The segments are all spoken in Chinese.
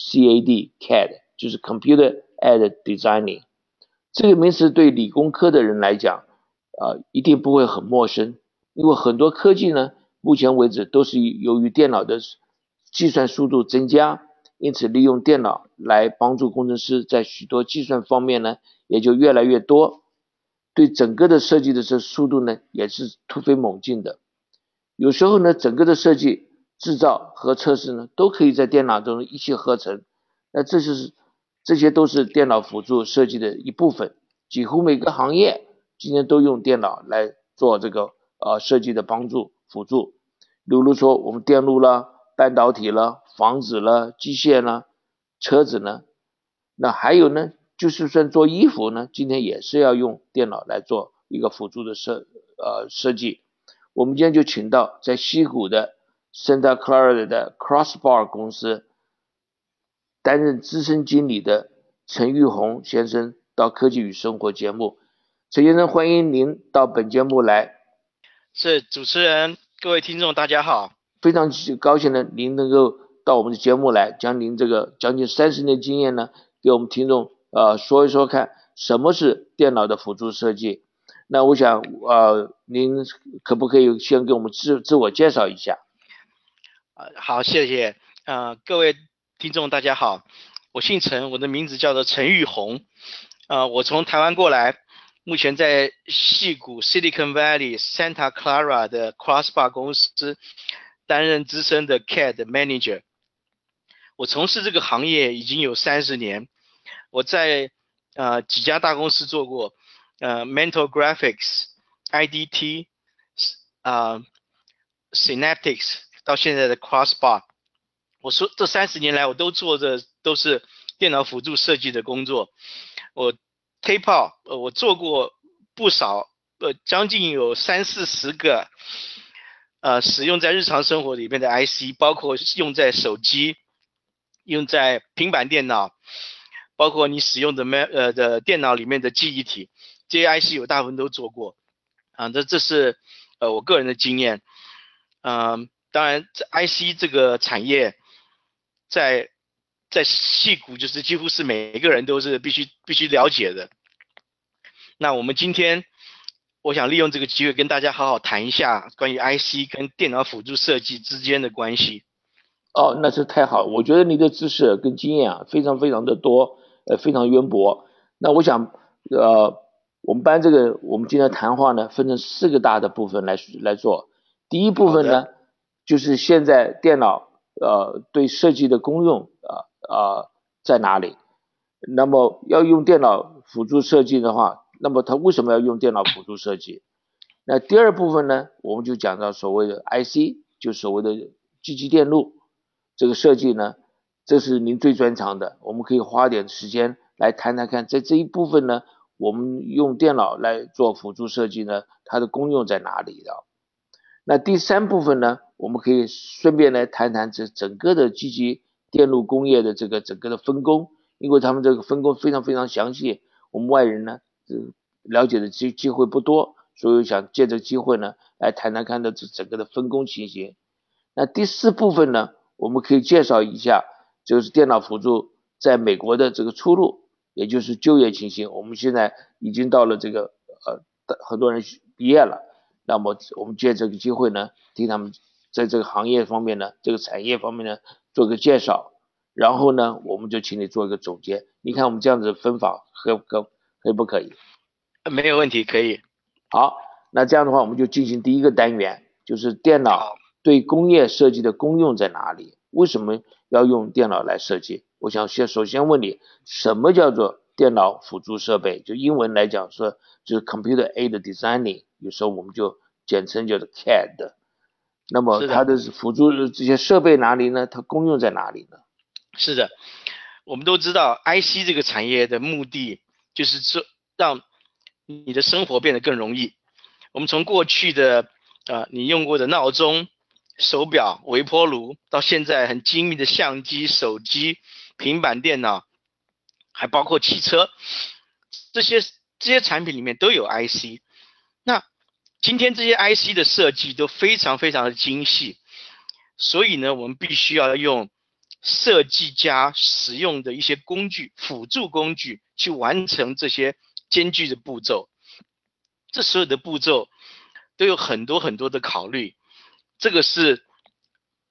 CAD，CAD 就是 Computer Aided Designing。这个名词对理工科的人来讲，啊，一定不会很陌生，因为很多科技呢，目前为止都是由于电脑的计算速度增加，因此利用电脑来帮助工程师在许多计算方面呢，也就越来越多，对整个的设计的这速度呢，也是突飞猛进的。有时候呢，整个的设计、制造和测试呢，都可以在电脑中一气呵成。那这就是这些都是电脑辅助设计的一部分。几乎每个行业今天都用电脑来做这个呃设计的帮助辅助。比如说我们电路了、半导体了、房子了、机械啦、车子呢，那还有呢，就是算做衣服呢，今天也是要用电脑来做一个辅助的设呃设计。我们今天就请到在西谷的 Santa Clara 的 Crossbar 公司担任资深经理的陈玉红先生到科技与生活节目。陈先生，欢迎您到本节目来。是主持人，各位听众，大家好。非常高兴呢，您能够到我们的节目来，将您这个将近三十年经验呢，给我们听众呃说一说看，什么是电脑的辅助设计。那我想，呃，您可不可以先给我们自自我介绍一下？好，谢谢。呃，各位听众大家好，我姓陈，我的名字叫做陈玉红。呃，我从台湾过来，目前在戏谷 Silicon Valley Santa Clara 的 Crossbar 公司担任资深的 CAD Manager。我从事这个行业已经有三十年，我在呃几家大公司做过。呃，Mental Graphics、IDT、啊，Synaptics 到现在的 Crossbar，我说这三十年来我都做的都是电脑辅助设计的工作。我 Tape Out，呃，我做过不少，呃，将近有三四十个，呃，使用在日常生活里面的 IC，包括用在手机、用在平板电脑，包括你使用的 m 呃的电脑里面的记忆体。这些 IC 有大部分都做过，啊，这这是呃我个人的经验，嗯，当然这 IC 这个产业在在戏骨就是几乎是每一个人都是必须必须了解的。那我们今天我想利用这个机会跟大家好好谈一下关于 IC 跟电脑辅助设计之间的关系。哦，那是太好，我觉得你的知识跟经验啊非常非常的多，呃，非常渊博。那我想呃。我们班这个，我们今天谈话呢，分成四个大的部分来来做。第一部分呢，就是现在电脑呃对设计的功用啊啊在哪里？那么要用电脑辅助设计的话，那么它为什么要用电脑辅助设计？那第二部分呢，我们就讲到所谓的 IC，就所谓的机器电路这个设计呢，这是您最专长的，我们可以花点时间来谈谈看，在这一部分呢。我们用电脑来做辅助设计呢，它的功用在哪里的？那第三部分呢，我们可以顺便来谈谈这整个的积极电路工业的这个整个的分工，因为他们这个分工非常非常详细，我们外人呢这，了解的机机会不多，所以想借这个机会呢，来谈谈看的这整个的分工情形。那第四部分呢，我们可以介绍一下，就是电脑辅助在美国的这个出路。也就是就业情形，我们现在已经到了这个呃，很多人毕业了，那么我们借这个机会呢，替他们在这个行业方面呢，这个产业方面呢做个介绍，然后呢，我们就请你做一个总结。你看我们这样子分法可可可以不可以？没有问题，可以。好，那这样的话，我们就进行第一个单元，就是电脑对工业设计的功用在哪里？为什么要用电脑来设计？我想先首先问你，什么叫做电脑辅助设备？就英文来讲说，就是 computer aided designing，有时候我们就简称叫做 CAD。那么它的辅助这些设备哪里呢？它功用在哪里呢？是的，我们都知道，IC 这个产业的目的就是做让你的生活变得更容易。我们从过去的啊，你用过的闹钟、手表、微波炉，到现在很精密的相机、手机、平板电脑，还包括汽车，这些这些产品里面都有 IC。那今天这些 IC 的设计都非常非常的精细，所以呢，我们必须要用设计家使用的一些工具、辅助工具去完成这些艰巨的步骤。这所有的步骤都有很多很多的考虑，这个是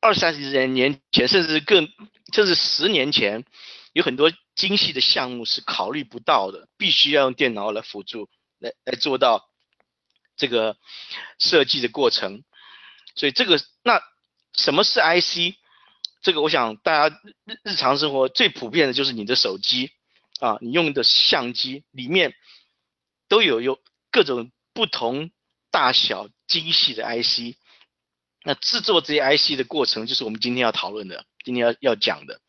二三十年年前，甚至更甚至十年前，有很多精细的项目是考虑不到的，必须要用电脑来辅助，来来做到。这个设计的过程，所以这个那什么是 IC？这个我想大家日日常生活最普遍的就是你的手机啊，你用的相机里面都有有各种不同大小精细的 IC。那制作这些 IC 的过程，就是我们今天要讨论的，今天要要讲的。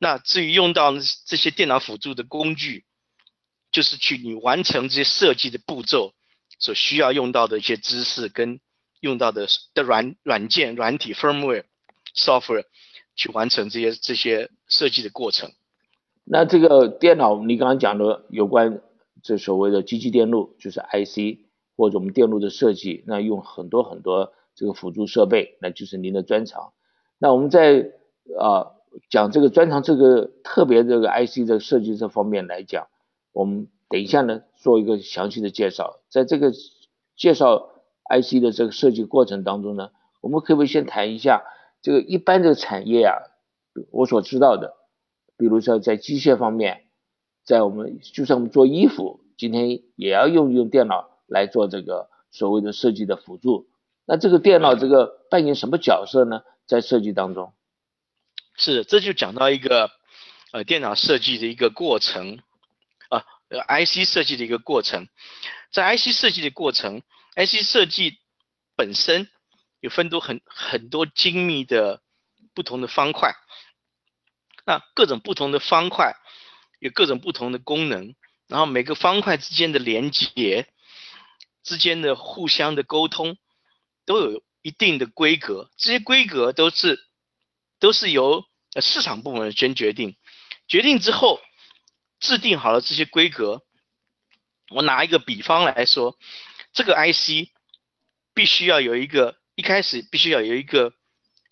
那至于用到这些电脑辅助的工具，就是去你完成这些设计的步骤。所需要用到的一些知识跟用到的的软软件软体 firmware software 去完成这些这些设计的过程。那这个电脑你刚刚讲的有关这所谓的机器电路，就是 IC 或者我们电路的设计，那用很多很多这个辅助设备，那就是您的专长。那我们在啊讲这个专长这个特别这个 IC 的设计这方面来讲，我们。等一下呢，做一个详细的介绍。在这个介绍 IC 的这个设计过程当中呢，我们可不可以先谈一下这个一般的产业啊？我所知道的，比如说在机械方面，在我们就算我们做衣服，今天也要用用电脑来做这个所谓的设计的辅助。那这个电脑这个扮演什么角色呢？在设计当中？是，这就讲到一个呃电脑设计的一个过程。呃，IC 设计的一个过程，在 IC 设计的过程，IC 设计本身有分多很很多精密的不同的方块，那各种不同的方块有各种不同的功能，然后每个方块之间的连接之间的互相的沟通都有一定的规格，这些规格都是都是由市场部门先决定，决定之后。制定好了这些规格，我拿一个比方来说，这个 IC 必须要有一个一开始必须要有一个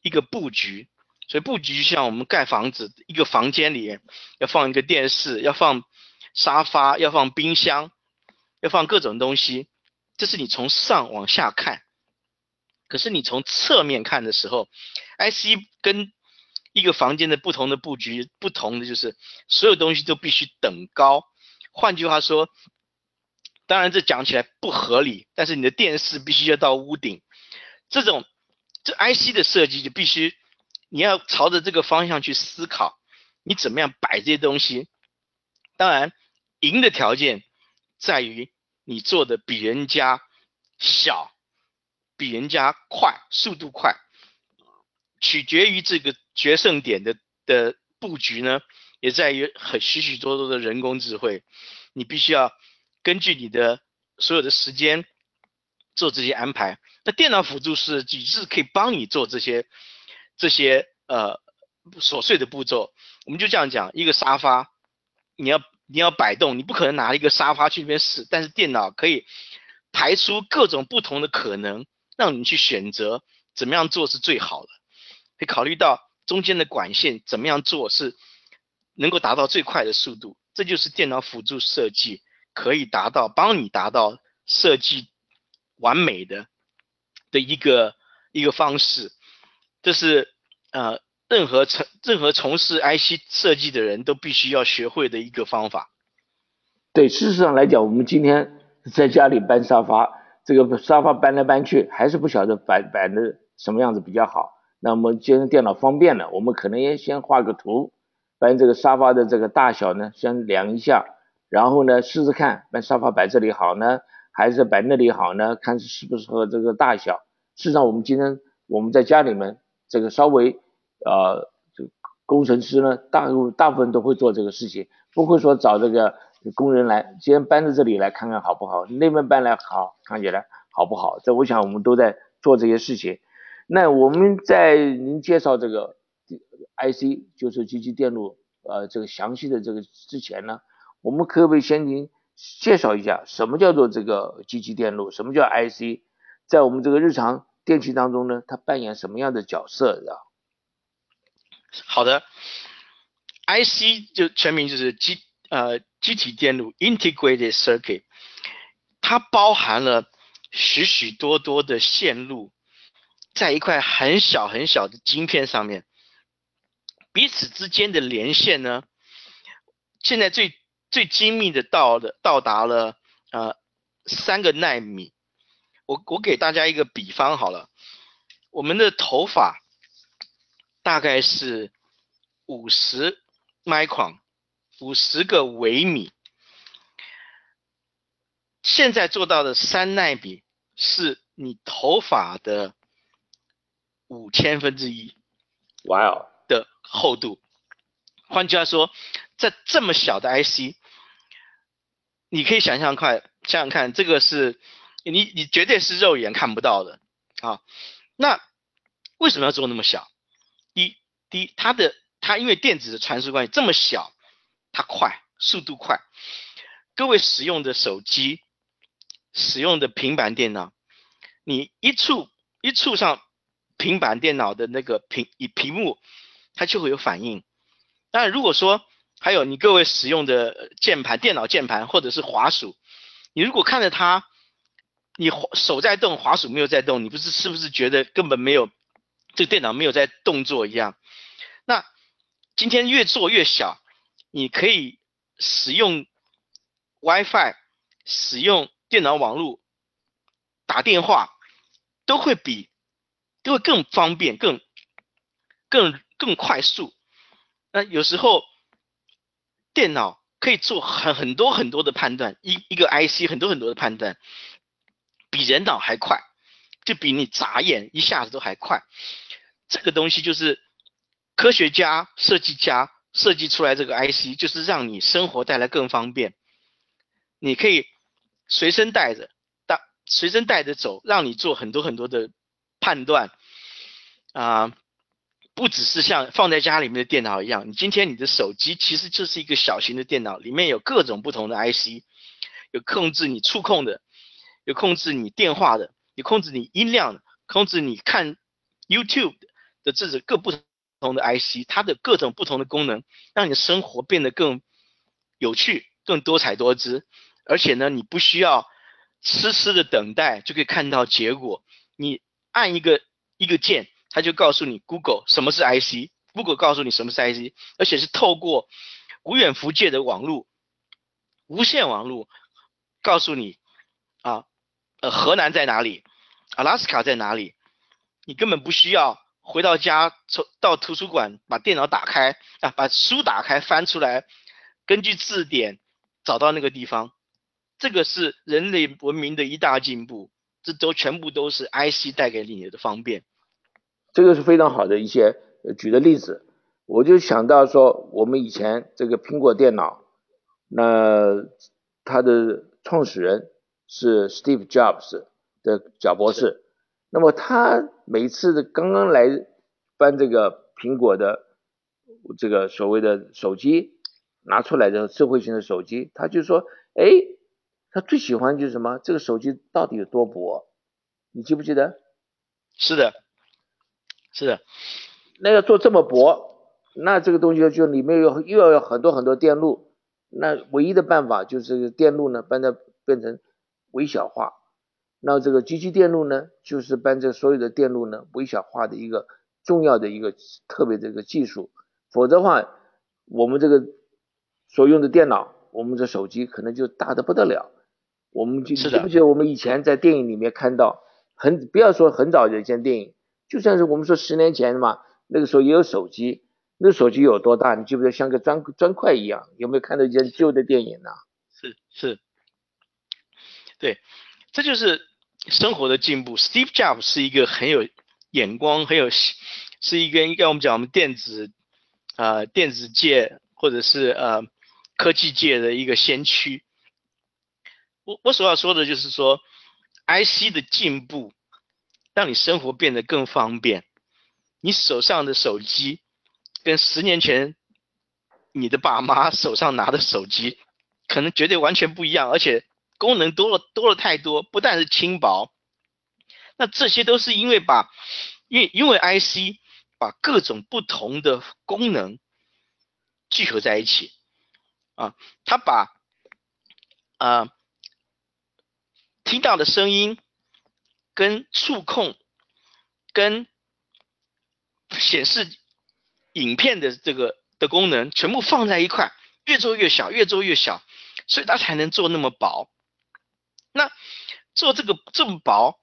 一个布局，所以布局就像我们盖房子，一个房间里要放一个电视，要放沙发，要放冰箱，要放各种东西，这是你从上往下看，可是你从侧面看的时候，IC 跟一个房间的不同的布局，不同的就是所有东西都必须等高。换句话说，当然这讲起来不合理，但是你的电视必须要到屋顶。这种这 IC 的设计就必须你要朝着这个方向去思考，你怎么样摆这些东西。当然，赢的条件在于你做的比人家小，比人家快，速度快。取决于这个决胜点的的布局呢，也在于很许许多多的人工智慧。你必须要根据你的所有的时间做这些安排。那电脑辅助设计是可以帮你做这些这些呃琐碎的步骤。我们就这样讲，一个沙发，你要你要摆动，你不可能拿一个沙发去那边试，但是电脑可以排出各种不同的可能，让你去选择怎么样做是最好的。会考虑到中间的管线怎么样做是能够达到最快的速度，这就是电脑辅助设计可以达到帮你达到设计完美的的一个一个方式。这是呃任何从任何从事 IC 设计的人都必须要学会的一个方法。对，事实上来讲，我们今天在家里搬沙发，这个沙发搬来搬去，还是不晓得摆摆的什么样子比较好。那么既然电脑方便了，我们可能也先画个图，把这个沙发的这个大小呢先量一下，然后呢试试看，把沙发摆这里好呢，还是摆那里好呢？看适不适合这个大小。事实上，我们今天我们在家里面这个稍微呃就工程师呢，大大部分都会做这个事情，不会说找这个工人来，今天搬到这里来看看好不好，那边搬来好看起来好不好？这我想我们都在做这些事情。那我们在您介绍这个 IC，就是机器电路，呃，这个详细的这个之前呢，我们可不可以先您介绍一下什么叫做这个机器电路，什么叫 IC，在我们这个日常电器当中呢，它扮演什么样的角色啊？好的，IC 就全名就是机呃机体电路 Integrated Circuit，它包含了许许多多的线路，在一块很小很小的晶片上面，彼此之间的连线呢，现在最最精密的到的到达了呃三个纳米。我我给大家一个比方好了，我们的头发。大概是五十 micron，五十个微米。现在做到的三纳米是你头发的五千分之一，哇哦的厚度。换句话说，在这么小的 IC，你可以想象快，想想看，这个是你你绝对是肉眼看不到的啊。那为什么要做那么小？一第一，它的它因为电子的传输关系这么小，它快，速度快。各位使用的手机、使用的平板电脑，你一触一触上平板电脑的那个屏以屏幕，它就会有反应。当然，如果说还有你各位使用的键盘、电脑键盘或者是滑鼠，你如果看着它，你手在动，滑鼠没有在动，你不是是不是觉得根本没有这电脑没有在动作一样？那今天越做越小，你可以使用 WiFi，使用电脑网络打电话，都会比都会更方便、更更更快速。那有时候电脑可以做很很多很多的判断，一一个 IC 很多很多的判断，比人脑还快，就比你眨眼一下子都还快。这个东西就是。科学家、设计家设计出来这个 IC，就是让你生活带来更方便。你可以随身带着，带随身带着走，让你做很多很多的判断。啊，不只是像放在家里面的电脑一样，你今天你的手机其实就是一个小型的电脑，里面有各种不同的 IC，有控制你触控的，有控制你电话的，有控制你音量的，控制你看 YouTube 的这种各不同。不同的 IC，它的各种不同的功能，让你的生活变得更有趣、更多彩多姿。而且呢，你不需要痴痴的等待就可以看到结果。你按一个一个键，他就告诉你 Google 什么是 IC，Google 告诉你什么是 IC，而且是透过无远弗届的网络、无线网络告诉你啊，呃，河南在哪里，阿拉斯卡在哪里，你根本不需要。回到家，从到图书馆把电脑打开啊，把书打开翻出来，根据字典找到那个地方，这个是人类文明的一大进步。这都全部都是 IC 带给你的方便。这个是非常好的一些举的例子，我就想到说，我们以前这个苹果电脑，那它的创始人是 Steve Jobs 的贾博士。那么他每次的刚刚来搬这个苹果的这个所谓的手机拿出来的智慧型的手机，他就说，哎，他最喜欢就是什么？这个手机到底有多薄？你记不记得？是的，是的。那要做这么薄，那这个东西就里面有又要有很多很多电路，那唯一的办法就是电路呢，把它变成微小化。那这个机器电路呢，就是把这所有的电路呢微小化的一个重要的一个特别的一个技术，否则的话，我们这个所用的电脑，我们的手机可能就大的不得了。我们记记不记得我们以前在电影里面看到，很不要说很早的一件电影，就算是我们说十年前嘛，那个时候也有手机，那手机有多大？你记不记得像个砖砖块一样？有没有看到一件旧的电影呢？是是，对，这就是。生活的进步，Steve Jobs 是一个很有眼光、很有是一个应该我们讲我们电子呃电子界或者是呃科技界的一个先驱。我我所要说的就是说，IC 的进步让你生活变得更方便。你手上的手机跟十年前你的爸妈手上拿的手机可能绝对完全不一样，而且功能多了多了太多，不但是轻薄，那这些都是因为把因为因为 IC 把各种不同的功能聚合在一起啊，它把啊听到的声音跟触控跟显示影片的这个的功能全部放在一块，越做越小，越做越小，所以它才能做那么薄。那做这个这么薄，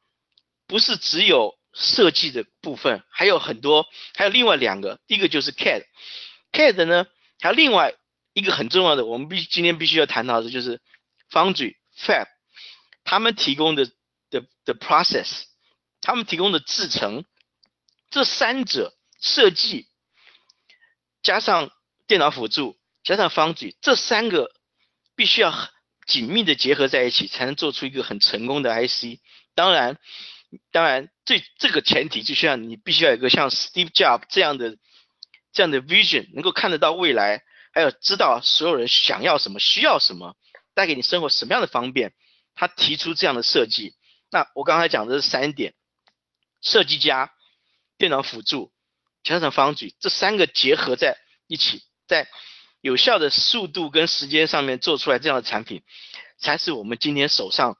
不是只有设计的部分，还有很多，还有另外两个，一个就是 CAD，CAD 呢，还有另外一个很重要的，我们必今天必须要谈到的就是 Foundry Fab，他们提供的的的 process，他们提供的制程。这三者设计加上电脑辅助加上方矩，这三个必须要紧密的结合在一起，才能做出一个很成功的 IC。当然，当然，这这个前提就需要你必须要有一个像 Steve Jobs 这样的这样的 vision，能够看得到未来，还有知道所有人想要什么、需要什么，带给你生活什么样的方便。他提出这样的设计。那我刚才讲的是三点，设计家。电脑辅助加上方矩，这三个结合在一起，在有效的速度跟时间上面做出来这样的产品，才是我们今天手上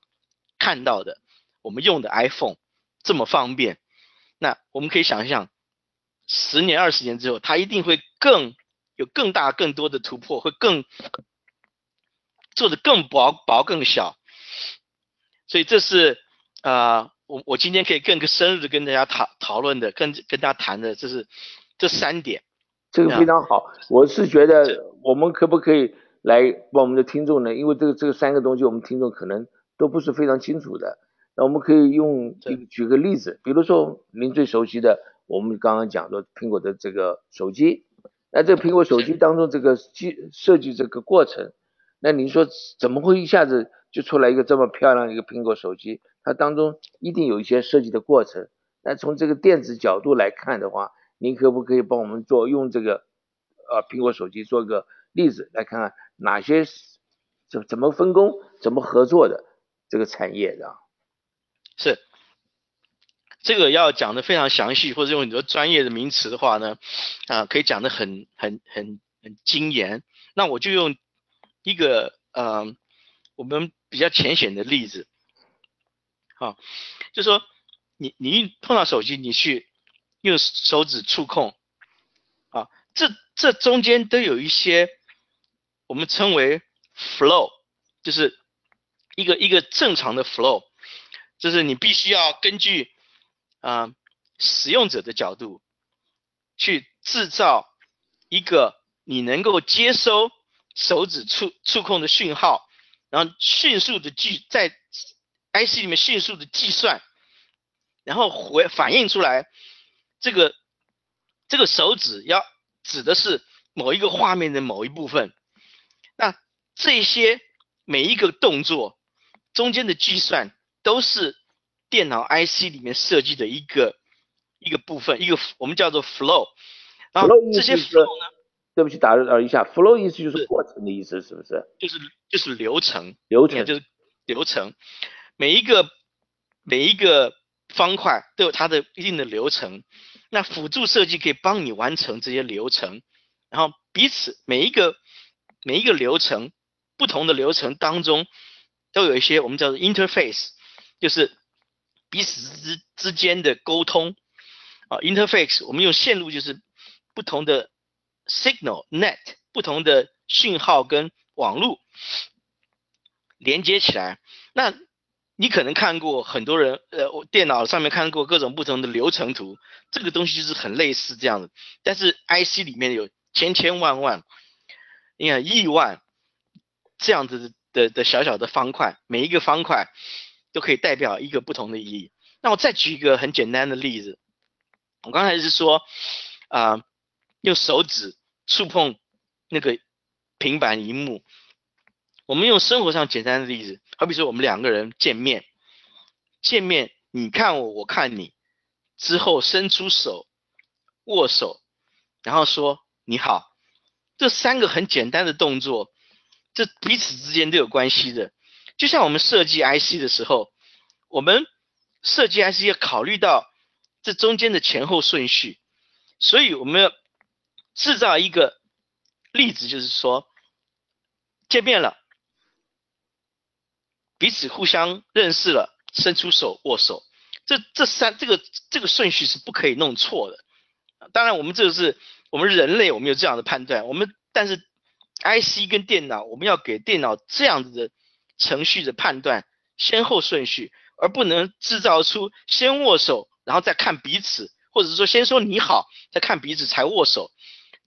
看到的，我们用的 iPhone 这么方便。那我们可以想象，十年、二十年之后，它一定会更有更大、更多的突破，会更做的更薄、薄更小。所以这是啊。我我今天可以更深入的跟大家讨讨论的，跟跟大家谈的，这是这三点，这个非常好。我是觉得我们可不可以来帮我们的听众呢？因为这个这个三个东西，我们听众可能都不是非常清楚的。那我们可以用举个例子，比如说您最熟悉的，我们刚刚讲的苹果的这个手机，那这个苹果手机当中这个机设计这个过程，那您说怎么会一下子就出来一个这么漂亮一个苹果手机？它当中一定有一些设计的过程。那从这个电子角度来看的话，您可不可以帮我们做用这个呃苹果手机做个例子来看看哪些怎怎么分工、怎么合作的这个产业的？是这个要讲的非常详细，或者用很多专业的名词的话呢，啊，可以讲的很很很很精严。那我就用一个呃我们比较浅显的例子。啊，就说你你一碰到手机，你去用手指触控，啊，这这中间都有一些我们称为 flow，就是一个一个正常的 flow，就是你必须要根据啊使用者的角度去制造一个你能够接收手指触触控的讯号，然后迅速的去在。IC 里面迅速的计算，然后回反映出来，这个这个手指要指的是某一个画面的某一部分，那这些每一个动作中间的计算都是电脑 IC 里面设计的一个一个部分，一个我们叫做 flow。然后这些 flow 呢？对不起，打扰一下，flow 意思就是过程的意思，是不是？就是就是流程，流程就是流程。每一个每一个方块都有它的一定的流程，那辅助设计可以帮你完成这些流程，然后彼此每一个每一个流程不同的流程当中都有一些我们叫做 interface，就是彼此之之间的沟通啊 interface 我们用线路就是不同的 signal net 不同的讯号跟网络连接起来，那。你可能看过很多人，呃，我电脑上面看过各种不同的流程图，这个东西就是很类似这样的。但是 IC 里面有千千万万，你看亿万这样子的的小小的方块，每一个方块都可以代表一个不同的意义。那我再举一个很简单的例子，我刚才是说，啊，用手指触碰那个平板荧幕。我们用生活上简单的例子，好比说我们两个人见面，见面你看我，我看你，之后伸出手握手，然后说你好，这三个很简单的动作，这彼此之间都有关系的。就像我们设计 IC 的时候，我们设计 IC 要考虑到这中间的前后顺序，所以我们要制造一个例子，就是说见面了。彼此互相认识了，伸出手握手，这这三这个这个顺序是不可以弄错的。当然，我们这个是我们人类，我们有这样的判断。我们但是 IC 跟电脑，我们要给电脑这样子的程序的判断先后顺序，而不能制造出先握手然后再看彼此，或者是说先说你好再看彼此才握手，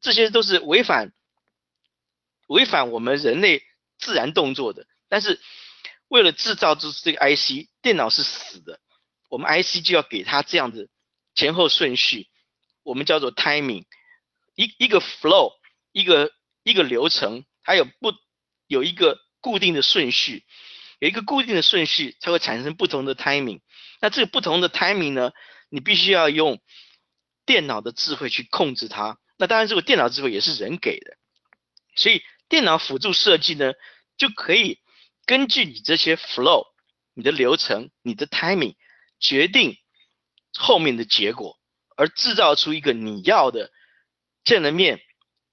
这些都是违反违反我们人类自然动作的。但是。为了制造出这个 IC，电脑是死的，我们 IC 就要给它这样子前后顺序，我们叫做 timing，一一个 flow，一个一个流程，它有不有一个固定的顺序，有一个固定的顺序才会产生不同的 timing。那这个不同的 timing 呢，你必须要用电脑的智慧去控制它。那当然，这个电脑智慧也是人给的，所以电脑辅助设计呢就可以。根据你这些 flow，你的流程，你的 timing，决定后面的结果，而制造出一个你要的见了面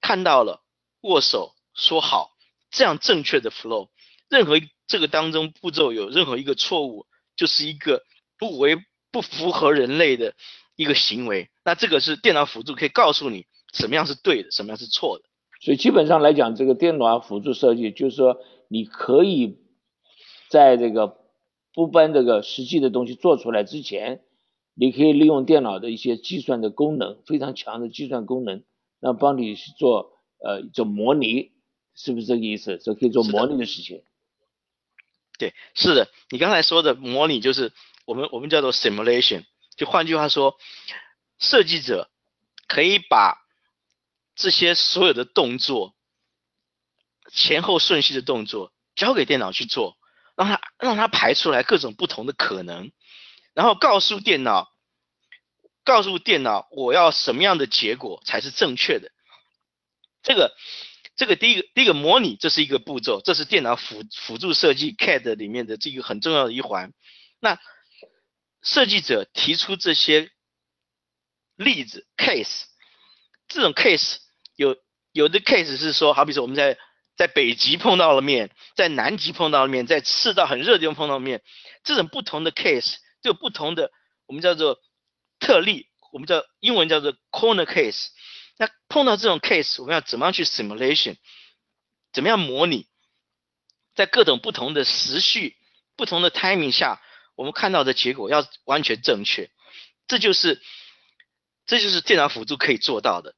看到了握手说好这样正确的 flow。任何这个当中步骤有任何一个错误，就是一个不为不符合人类的一个行为。那这个是电脑辅助可以告诉你什么样是对的，什么样是错的。所以基本上来讲，这个电脑辅助设计就是说你可以。在这个不搬这个实际的东西做出来之前，你可以利用电脑的一些计算的功能，非常强的计算功能，那帮你去做呃做模拟，是不是这个意思？这可以做模拟的事情。对，是的，你刚才说的模拟就是我们我们叫做 simulation，就换句话说，设计者可以把这些所有的动作前后顺序的动作交给电脑去做。让它让它排出来各种不同的可能，然后告诉电脑，告诉电脑我要什么样的结果才是正确的。这个这个第一个第一个模拟，这是一个步骤，这是电脑辅辅助设计 CAD 里面的这个很重要的一环。那设计者提出这些例子 case，这种 case 有有的 case 是说，好比说我们在。在北极碰到了面，在南极碰到了面，在赤道很热的地方碰到面，这种不同的 case 就有不同的，我们叫做特例，我们叫英文叫做 corner case。那碰到这种 case，我们要怎么样去 simulation？怎么样模拟？在各种不同的时序、不同的 timing 下，我们看到的结果要完全正确。这就是，这就是电脑辅助可以做到的。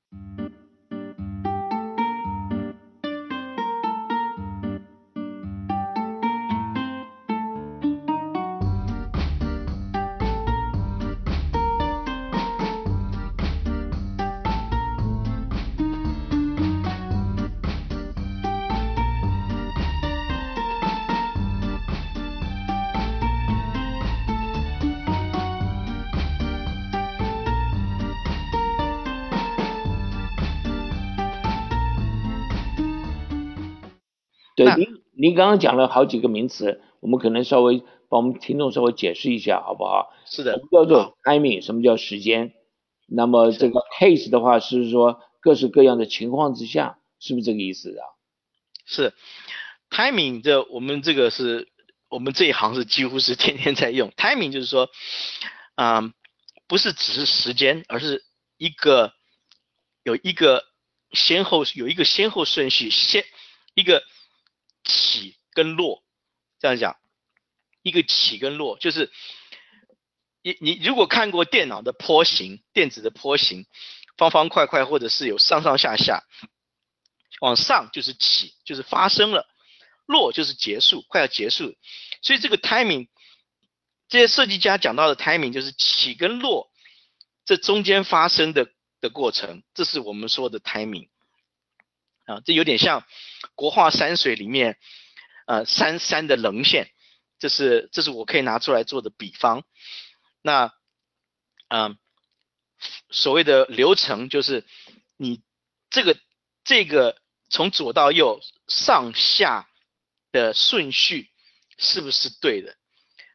您您刚刚讲了好几个名词，我们可能稍微帮我们听众稍微解释一下，好不好？是的。什么叫做 timing？什么叫时间？那么这个 case 的话，是说各式各样的情况之下，是不是这个意思啊？是，timing 这我们这个是我们这一行是几乎是天天在用 timing，就是说，啊，不是只是时间，而是一个有一个先后有一个先后顺序，先一个。起跟落，这样讲，一个起跟落，就是你你如果看过电脑的坡形，电子的坡形，方方块块或者是有上上下下，往上就是起，就是发生了，落就是结束，快要结束，所以这个 timing，这些设计家讲到的 timing 就是起跟落这中间发生的的过程，这是我们说的 timing。啊，这有点像国画山水里面，呃，山山的棱线，这是这是我可以拿出来做的比方。那，嗯，所谓的流程就是你这个这个从左到右上下的顺序是不是对的？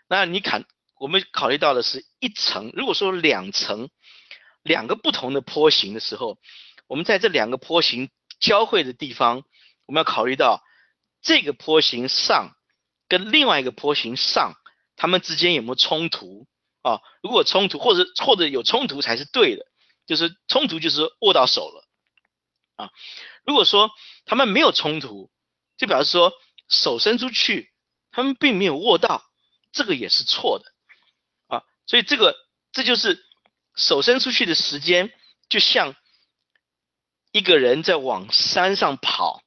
那你看，我们考虑到的是一层，如果说两层。两个不同的坡形的时候，我们在这两个坡形交汇的地方，我们要考虑到这个坡形上跟另外一个坡形上，它们之间有没有冲突啊？如果冲突或者或者有冲突才是对的，就是冲突就是握到手了啊。如果说他们没有冲突，就表示说手伸出去，他们并没有握到，这个也是错的啊。所以这个这就是。手伸出去的时间，就像一个人在往山上跑，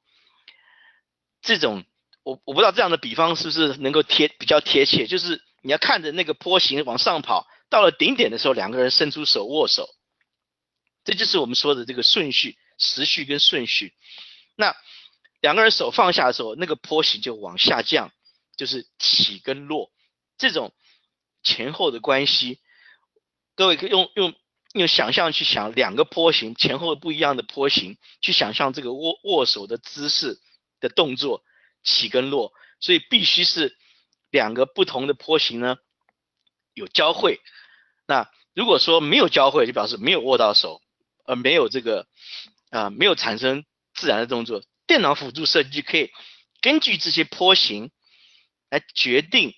这种我我不知道这样的比方是不是能够贴比较贴切，就是你要看着那个坡形往上跑，到了顶点的时候，两个人伸出手握手，这就是我们说的这个顺序、时序跟顺序。那两个人手放下的时候，那个坡形就往下降，就是起跟落这种前后的关系。各位可以用用用想象去想两个坡形前后不一样的坡形，去想象这个握握手的姿势的动作起跟落，所以必须是两个不同的坡形呢有交汇。那如果说没有交汇，就表示没有握到手，而没有这个啊没有产生自然的动作。电脑辅助设计可以根据这些坡形来决定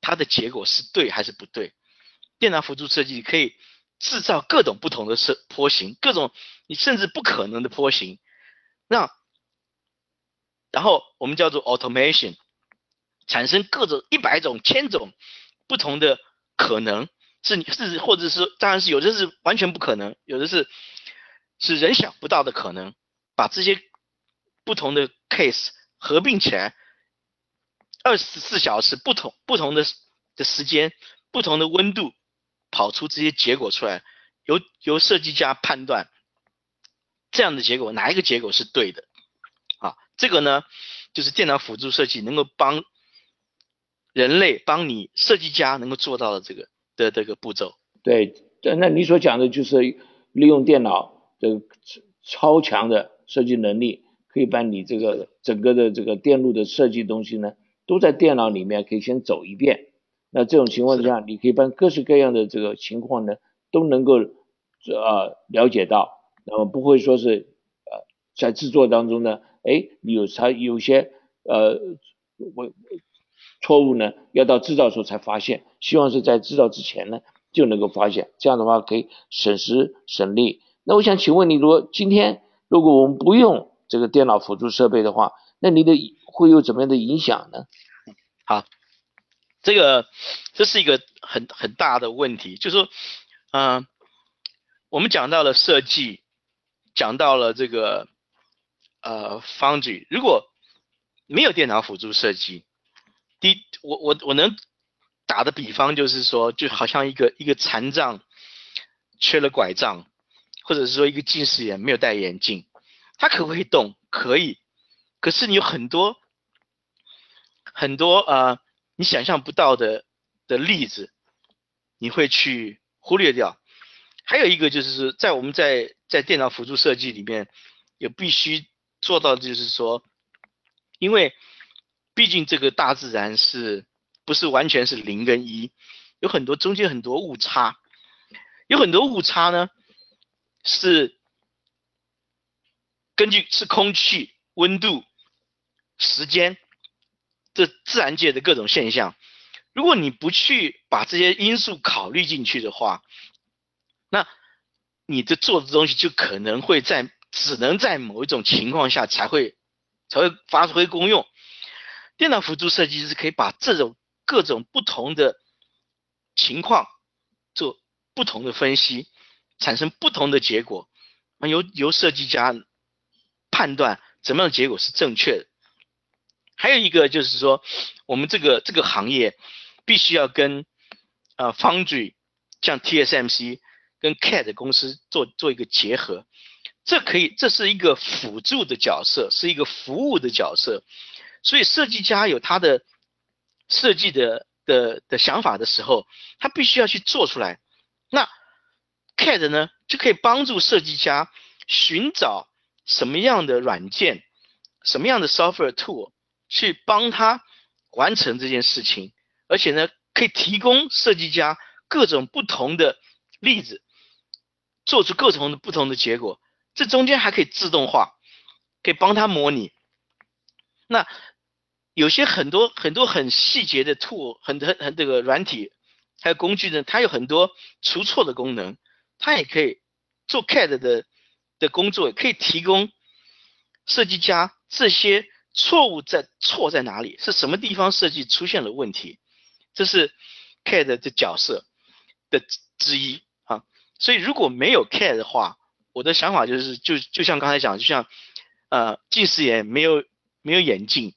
它的结果是对还是不对。电脑辅助设计可以制造各种不同的设坡形，各种你甚至不可能的坡形，那然后我们叫做 automation，产生各种一百种、千种不同的可能，是是或者是当然是有的是完全不可能，有的是是人想不到的可能，把这些不同的 case 合并起来，二十四小时不同不同的的时间，不同的温度。跑出这些结果出来，由由设计家判断这样的结果哪一个结果是对的？这个呢，就是电脑辅助设计能够帮人类帮你设计家能够做到的这个的这个步骤。对，那你所讲的就是利用电脑的超强的设计能力，可以把你这个整个的这个电路的设计东西呢，都在电脑里面可以先走一遍。那这种情况下，你可以把各式各样的这个情况呢，都能够呃了解到，那么不会说是呃在制作当中呢，哎，有才有些呃我错误呢，要到制造时候才发现，希望是在制造之前呢就能够发现，这样的话可以省时省力。那我想请问你，如果今天如果我们不用这个电脑辅助设备的话，那你的会有怎么样的影响呢？好。这个这是一个很很大的问题，就是说，嗯，我们讲到了设计，讲到了这个呃 foundry，如果没有电脑辅助设计，第我我我能打的比方就是说，就好像一个一个残障缺了拐杖，或者是说一个近视眼没有戴眼镜，他可不可以动？可以，可是你有很多很多啊。你想象不到的的例子，你会去忽略掉。还有一个就是说在我们在在电脑辅助设计里面，也必须做到，就是说，因为毕竟这个大自然是不是完全是零跟一，有很多中间很多误差，有很多误差呢，是根据是空气、温度、时间。这自然界的各种现象，如果你不去把这些因素考虑进去的话，那你的做的东西就可能会在只能在某一种情况下才会才会发挥功用。电脑辅助设计是可以把这种各种不同的情况做不同的分析，产生不同的结果，由由设计家判断怎么样的结果是正确的。还有一个就是说，我们这个这个行业必须要跟呃 Foundry 像 TSMC 跟 CAD 公司做做一个结合，这可以，这是一个辅助的角色，是一个服务的角色。所以设计家有他的设计的的的想法的时候，他必须要去做出来。那 CAD 呢，就可以帮助设计家寻找什么样的软件、什么样的 software tool 去帮他完成这件事情，而且呢，可以提供设计家各种不同的例子，做出各种不同的结果。这中间还可以自动化，可以帮他模拟。那有些很多很多很细节的 tool，很很很这个软体还有工具呢，它有很多除错的功能，它也可以做 CAD 的的工作，可以提供设计家这些错误在错在哪里，是什么地方设计出现了问题，这是 CAD 的角色的之一啊。所以如果没有 CAD 的话，我的想法就是，就就像刚才讲，就像，呃，近视眼没有没有眼镜，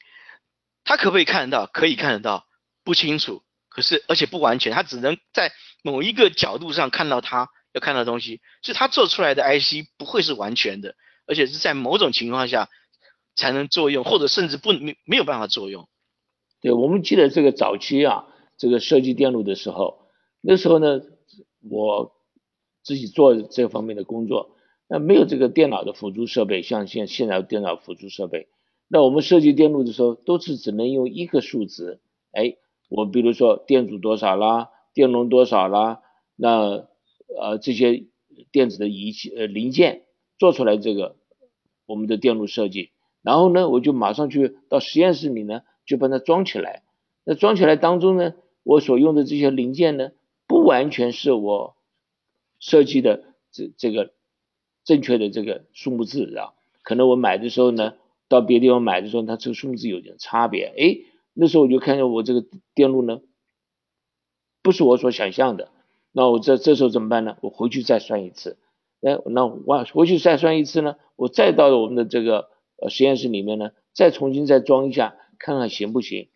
他可不可以看得到？可以看得到，不清楚，可是而且不完全，他只能在某一个角度上看到他要看到东西，所以他做出来的 IC 不会是完全的，而且是在某种情况下才能作用，或者甚至不没没有办法作用。对，我们记得这个早期啊，这个设计电路的时候，那时候呢，我自己做这方面的工作。那没有这个电脑的辅助设备，像现现在电脑辅助设备，那我们设计电路的时候都是只能用一个数值，哎，我比如说电阻多少啦，电容多少啦，那呃这些电子的仪器呃零件做出来这个我们的电路设计，然后呢我就马上去到实验室里呢就把它装起来，那装起来当中呢我所用的这些零件呢不完全是我设计的这这个。正确的这个数目字啊，可能我买的时候呢，到别的地方买的时候，它这个数目字有点差别。哎，那时候我就看见我这个电路呢，不是我所想象的。那我这这时候怎么办呢？我回去再算一次。哎，那我回去再算一次呢，我再到我们的这个呃实验室里面呢，再重新再装一下，看看行不行。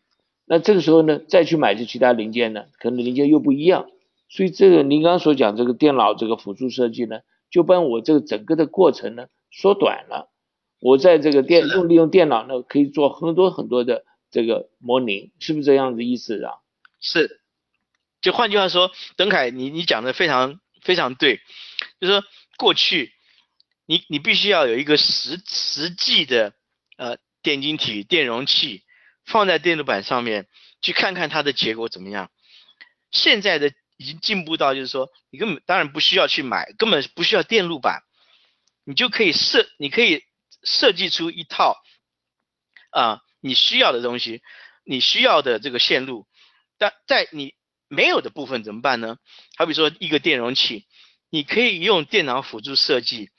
那这个时候呢，再去买这其他零件呢，可能零件又不一样。所以这个您刚刚所讲这个电脑这个辅助设计呢？就把我这个整个的过程呢缩短了，我在这个电用利用电脑呢可以做很多很多的这个模拟，是不是这样子意思啊？是，就换句话说，邓凯，你你讲的非常非常对，就说过去你你必须要有一个实实际的呃电晶体电容器放在电路板上面去看看它的结果怎么样，现在的。已经进步到，就是说，你根本当然不需要去买，根本不需要电路板，你就可以设，你可以设计出一套啊你需要的东西，你需要的这个线路，但在你没有的部分怎么办呢？好比说一个电容器，你可以用电脑辅助设计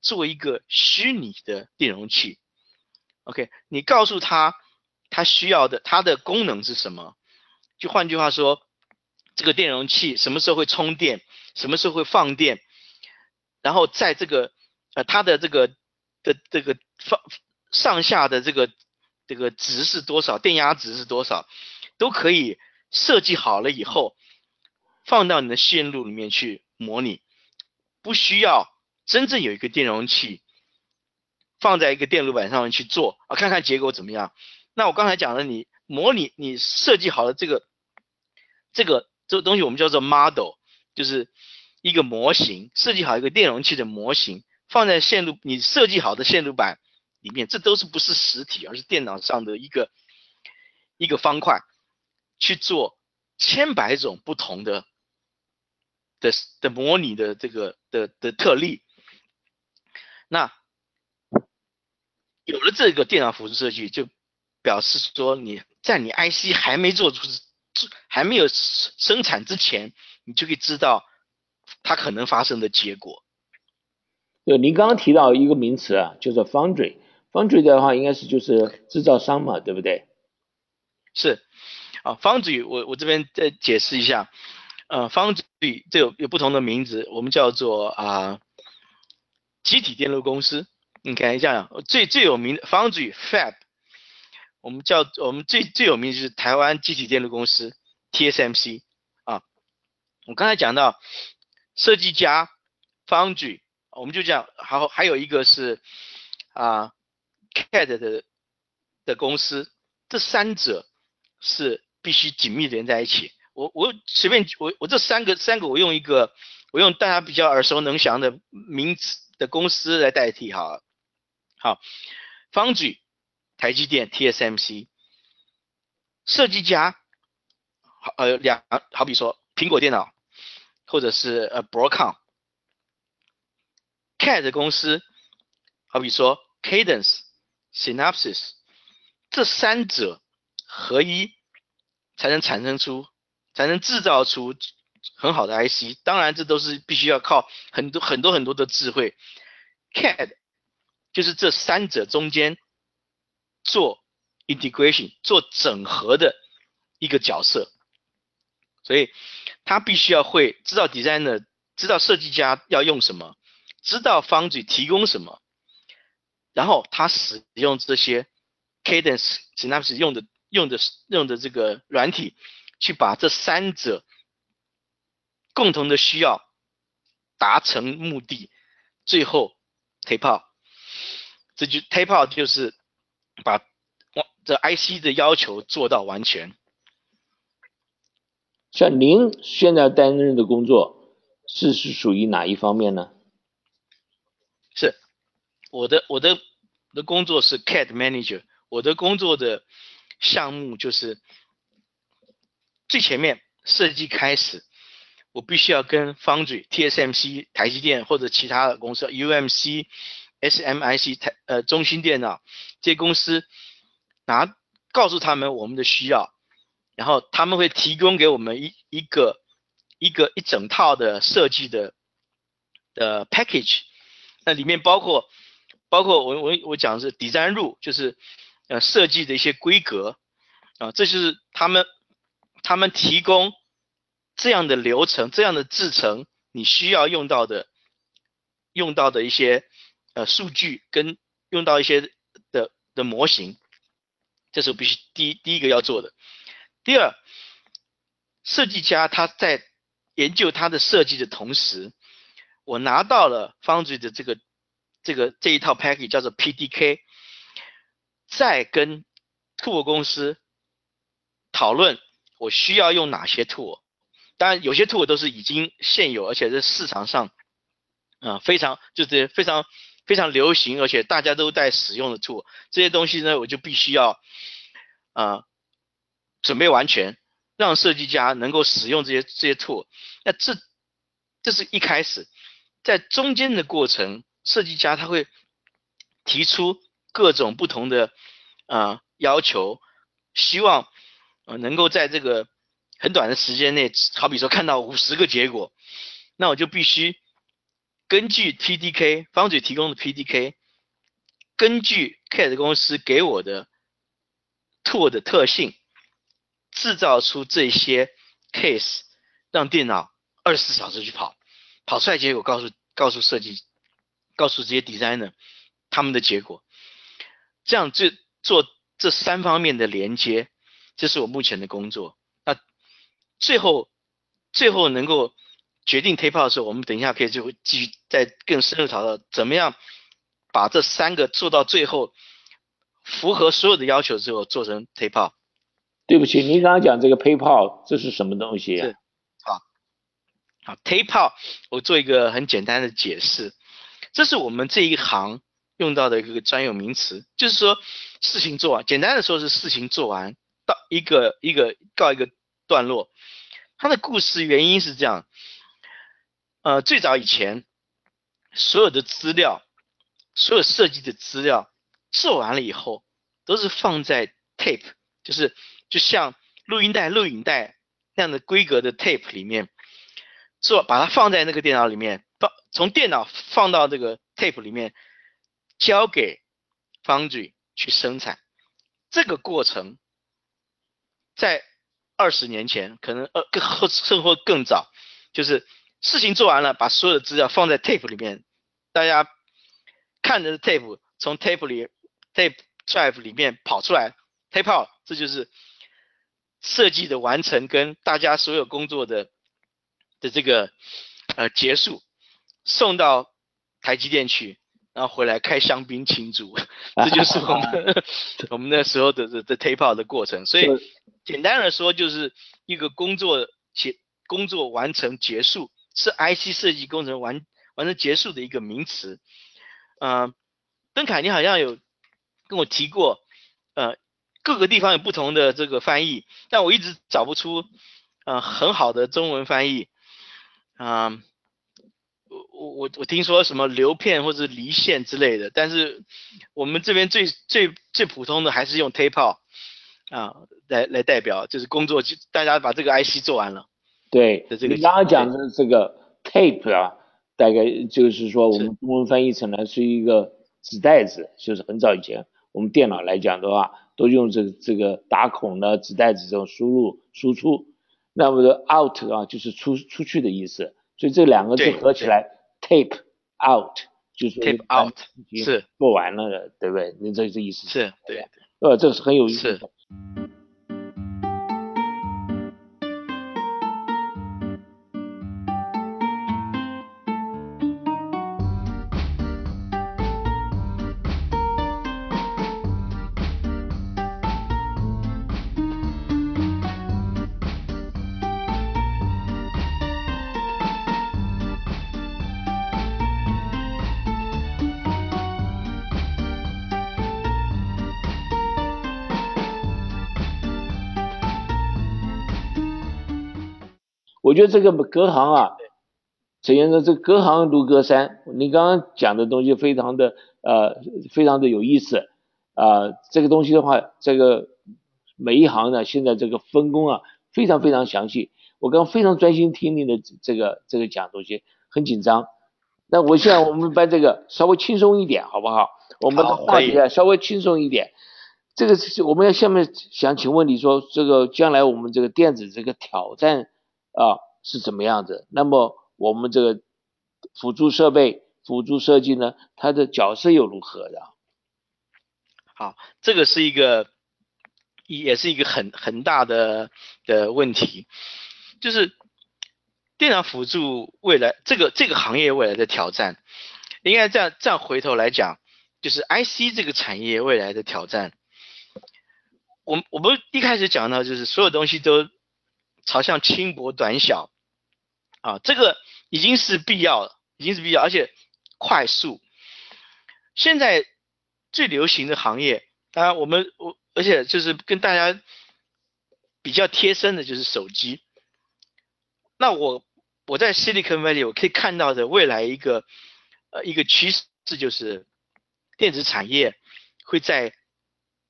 做一个虚拟的电容器，OK，你告诉他他需要的，它的功能是什么？就换句话说。这个电容器什么时候会充电？什么时候会放电？然后在这个呃它的这个的这个放上下的这个这个值是多少？电压值是多少？都可以设计好了以后放到你的线路里面去模拟，不需要真正有一个电容器放在一个电路板上面去做啊，看看结果怎么样？那我刚才讲的，你模拟你设计好了这个这个。这个东西我们叫做 model，就是一个模型，设计好一个电容器的模型，放在线路你设计好的线路板里面，这都是不是实体，而是电脑上的一个一个方块，去做千百种不同的的的模拟的这个的的特例。那有了这个电脑辅助设计，就表示说你在你 IC 还没做出。还没有生产之前，你就可以知道它可能发生的结果。对，您刚刚提到一个名词啊，就是 foundry。foundry 的话，应该是就是制造商嘛，对不对？是。啊，foundry，我我这边再解释一下。呃，foundry 这有有不同的名字，我们叫做啊，集体电路公司。你看一下，最最有名的 foundry fab。我们叫我们最最有名就是台湾集体电路公司 TSMC 啊。我刚才讲到设计家 Foundry 我们就这样，好，还有一个是啊，CAD 的的公司，这三者是必须紧密连在一起。我我随便我我这三个三个我用一个我用大家比较耳熟能详的名词的公司来代替哈，好，方举，台积电 TSMC，设计家，好呃两好比说苹果电脑或者是呃 b r o c o m c a d 公司，好比说 Cadence、Synopsys，这三者合一才能产生出。才能制造出很好的 IC，当然这都是必须要靠很多很多很多的智慧。CAD 就是这三者中间做 integration 做整合的一个角色，所以他必须要会知道 designer 知道设计家要用什么，知道方嘴提供什么，然后他使用这些 Cadence Synapse 用的用的用的这个软体。去把这三者共同的需要达成目的，最后 tape out，这就 tape out 就是把这 IC 的要求做到完全。像您现在担任的工作是是属于哪一方面呢？是我的我的的工作是 CAD manager，我的工作的项目就是。最前面设计开始，我必须要跟 Foundry、TSMC、台积电或者其他的公司，UMC、SMIC、台呃中芯电脑这些公司拿告诉他们我们的需要，然后他们会提供给我们一一个一个一整套的设计的的 package，那里面包括包括我我我讲的是 design rule，就是呃设计的一些规格啊，这就是他们。他们提供这样的流程、这样的制程，你需要用到的、用到的一些呃数据跟用到一些的模型，这是我必须第一第一个要做的。第二，设计家他在研究他的设计的同时，我拿到了 Foundry 的这个这个这一套 package 叫做 PDK，再跟 Tool 公司讨论。我需要用哪些 tool？当然，有些 tool 都是已经现有，而且在市场上，啊，非常就是非常非常流行，而且大家都在使用的 tool。这些东西呢，我就必须要啊准备完全，让设计家能够使用这些这些 tool。那这这是一开始，在中间的过程，设计家他会提出各种不同的啊要求，希望。呃，能够在这个很短的时间内，好比说看到五十个结果，那我就必须根据 PDK 方嘴提供的 PDK，根据 CAD 公司给我的 tool 的特性，制造出这些 case，让电脑二十四小时去跑，跑出来结果告诉告诉设计，告诉这些 designer 他们的结果，这样这做这三方面的连接。这是我目前的工作。那最后，最后能够决定 tape out 的时候，我们等一下可以就会继续再更深入讨论，怎么样把这三个做到最后符合所有的要求之后做成 tape out。对不起，您刚刚讲这个 PayPal 这是什么东西？是，好，好 tape out，我做一个很简单的解释，这是我们这一行用到的一个专有名词，就是说事情做完，简单的说是事情做完。到一个一个告一个段落，它的故事原因是这样，呃，最早以前所有的资料，所有设计的资料做完了以后，都是放在 tape，就是就像录音带、录影带那样的规格的 tape 里面做，把它放在那个电脑里面，放从电脑放到这个 tape 里面，交给 foundry 去生产，这个过程。在二十年前，可能呃更或甚或更早，就是事情做完了，把所有的资料放在 tape 里面，大家看着 tape 从 tape 里 tape drive 里面跑出来，tape out，这就是设计的完成跟大家所有工作的的这个呃结束，送到台积电去，然后回来开香槟庆祝，这就是我们 我们那时候的的的 tape out 的过程。所以简单的说，就是一个工作结工作完成结束，是 IC 设计工程完完成结束的一个名词。嗯，邓凯，你好像有跟我提过，呃，各个地方有不同的这个翻译，但我一直找不出呃很好的中文翻译。啊，我我我我听说什么流片或者离线之类的，但是我们这边最最最普通的还是用 tape out 啊来来代表，就是工作就大家把这个 IC 做完了。对，这个你刚刚讲的这个 tape 啊，大概就是说我们中文翻译成来是一个纸袋子，就是很早以前我们电脑来讲的话，都用这个这个打孔的纸袋子这种输入输出。那么的 out 啊，就是出出去的意思，所以这两个字合起来 tape out 就是 tape out 是。做完了的，对不对？你这这意思是对，呃，这个是很有意思的。觉得这个隔行啊，陈先生，这隔行如隔山。你刚刚讲的东西非常的呃，非常的有意思啊。这个东西的话，这个每一行呢，现在这个分工啊，非常非常详细。我刚非常专心听你的这个这个讲东西，很紧张。那我现在我们把这个稍微轻松一点，好不好？我们的话题啊，稍微轻松一点。这个是我们要下面想请问你说，这个将来我们这个电子这个挑战。啊，是怎么样子？那么我们这个辅助设备、辅助设计呢，它的角色又如何的？好，这个是一个，也是一个很很大的的问题，就是电脑辅助未来这个这个行业未来的挑战，应该这样这样回头来讲，就是 IC 这个产业未来的挑战。我我们一开始讲到，就是所有东西都。朝向轻薄短小，啊，这个已经是必要了，已经是必要，而且快速。现在最流行的行业，当然我们我，而且就是跟大家比较贴身的就是手机。那我我在 Silicon Valley 我可以看到的未来一个呃一个趋势就是电子产业会在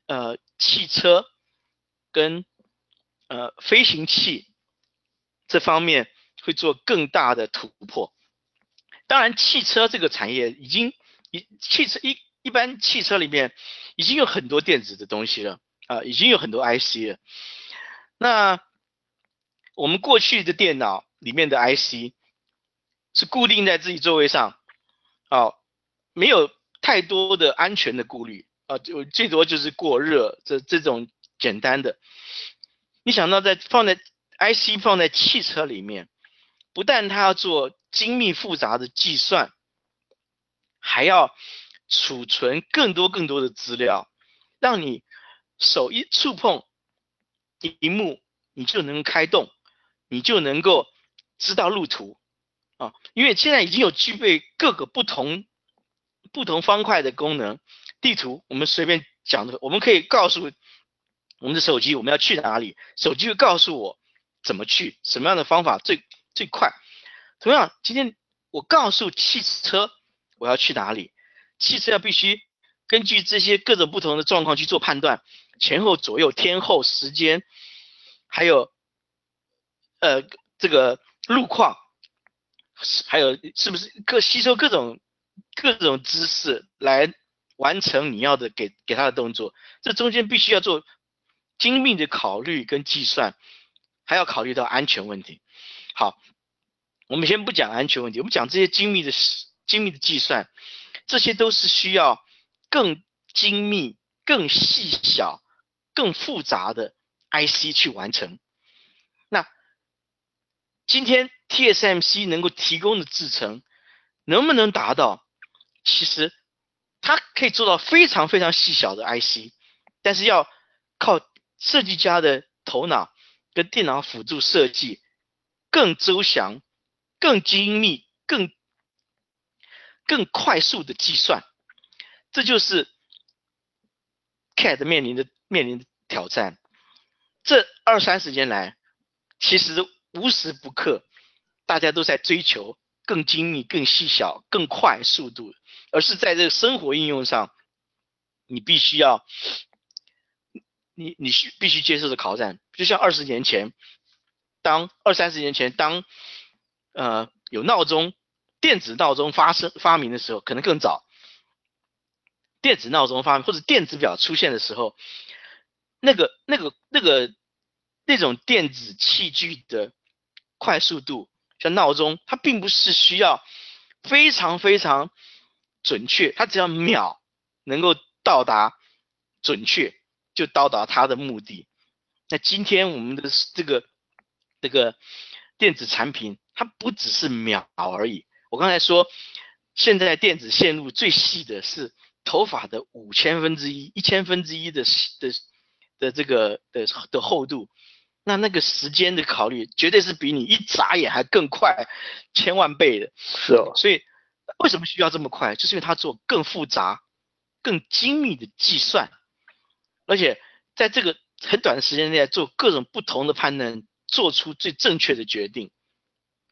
呃汽车跟呃，飞行器这方面会做更大的突破。当然，汽车这个产业已经一汽车一一般汽车里面已经有很多电子的东西了啊，已经有很多 IC 了。那我们过去的电脑里面的 IC 是固定在自己座位上，啊，没有太多的安全的顾虑啊，就最多就是过热这这种简单的。你想到在放在 IC 放在汽车里面，不但它要做精密复杂的计算，还要储存更多更多的资料，让你手一触碰荧幕，你就能开动，你就能够知道路途啊！因为现在已经有具备各个不同不同方块的功能，地图我们随便讲的，我们可以告诉。我们的手机我们要去哪里？手机会告诉我怎么去，什么样的方法最最快。同样，今天我告诉汽车我要去哪里，汽车要必须根据这些各种不同的状况去做判断，前后左右、天后、时间，还有呃这个路况，还有是不是各吸收各种各种知识来完成你要的给给他的动作，这中间必须要做。精密的考虑跟计算，还要考虑到安全问题。好，我们先不讲安全问题，我们讲这些精密的、精密的计算，这些都是需要更精密、更细小、更复杂的 IC 去完成。那今天 TSMC 能够提供的制程，能不能达到？其实它可以做到非常非常细小的 IC，但是要靠设计家的头脑跟电脑辅助设计更周详、更精密、更更快速的计算，这就是 CAD 面临的面临的挑战。这二三十年来，其实无时不刻大家都在追求更精密、更细小、更快速度，而是在这个生活应用上，你必须要。你你需必须接受的考战，就像二十年前，当二三十年前，当呃有闹钟、电子闹钟发生发明的时候，可能更早。电子闹钟发明或者电子表出现的时候，那个那个那个那种电子器具的快速度，像闹钟，它并不是需要非常非常准确，它只要秒能够到达准确。就到达它的目的。那今天我们的这个这个电子产品，它不只是秒而已。我刚才说，现在电子线路最细的是头发的五千分之一、一千分之一的的的这个的的厚度。那那个时间的考虑，绝对是比你一眨眼还更快千万倍的。是哦。所以为什么需要这么快？就是因为它做更复杂、更精密的计算。而且在这个很短的时间内做各种不同的判断，做出最正确的决定。